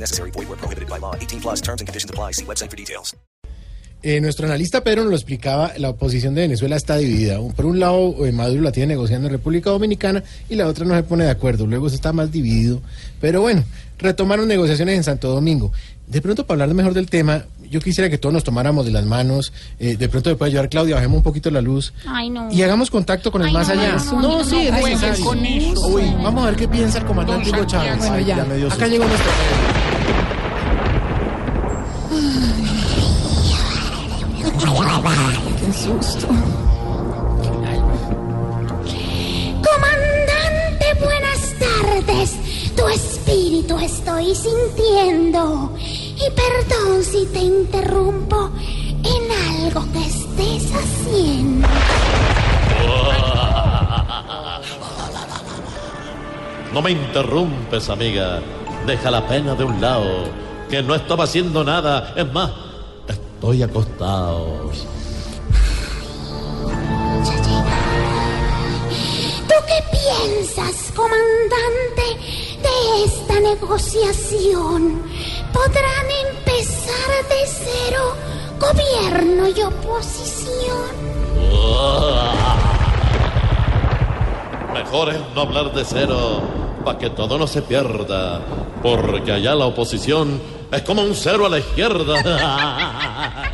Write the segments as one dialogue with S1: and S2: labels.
S1: Necessary. Void prohibited by law. 18 plus terms and conditions apply. See website for details.
S2: Eh, nuestro analista Pedro nos lo explicaba, la oposición de Venezuela está dividida. Por un lado, eh, Maduro la tiene negociando en República Dominicana y la otra no se pone de acuerdo. Luego se está más dividido. Pero bueno, retomaron negociaciones en Santo Domingo. De pronto, para hablar mejor del tema, yo quisiera que todos nos tomáramos de las manos. eh, de pronto me puede ayudar Claudia, bajemos un poquito la luz.
S3: Ay, no.
S2: Y hagamos contacto con el
S3: Ay,
S2: más
S3: no,
S2: allá. no,
S3: no
S2: sí, es
S3: juegues
S2: necesario.
S3: con eso.
S2: Uy, vamos a ver qué piensa el comandante Hugo Chávez.
S3: Bueno,
S2: Ay,
S3: ya.
S2: me dio
S3: Acá
S2: llegó nuestro
S3: Qué susto.
S4: Comandante, buenas tardes. Tu espíritu estoy sintiendo. Y perdón si te interrumpo en algo que estés haciendo.
S5: No me interrumpes, amiga. Deja la pena de un lado, que no estaba haciendo nada. Es más, estoy acostado.
S4: ¿Tú qué piensas, comandante, de esta negociación? ¿Podrán empezar gobierno y oposición?
S5: Mejor es no hablar de cero, para que todo no se pierda. Porque allá la oposición es como un cero a la izquierda.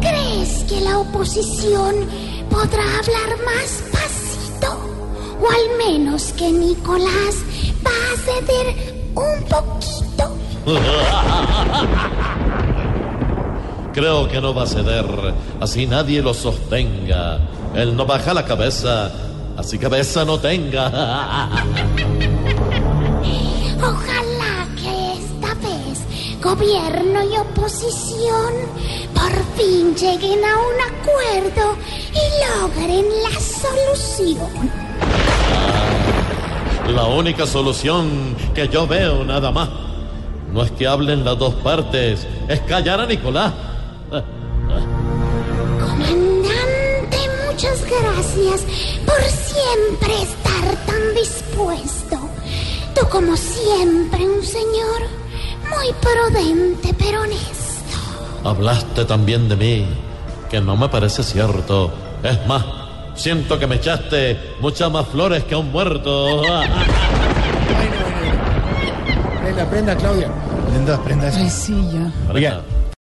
S4: ¿Crees que la oposición podrá hablar más pasito? O al menos que Nicolás va a ceder un poquito.
S5: Creo que no va a ceder, así nadie lo sostenga. Él no baja la cabeza, así cabeza no tenga.
S4: Ojalá que esta vez gobierno y oposición por fin lleguen a un acuerdo y logren la solución.
S5: La única solución que yo veo nada más no es que hablen las dos partes, es callar a Nicolás.
S4: Comandante, muchas gracias por siempre estar tan dispuesto. Tú como siempre un señor muy prudente pero honesto.
S5: Hablaste también de mí, que no me parece cierto. Es más, siento que me echaste muchas más flores que a un muerto.
S2: Prenda, prenda, Claudia. Prenda, prenda eso.
S3: Ay, sí, ya.
S2: Oiga,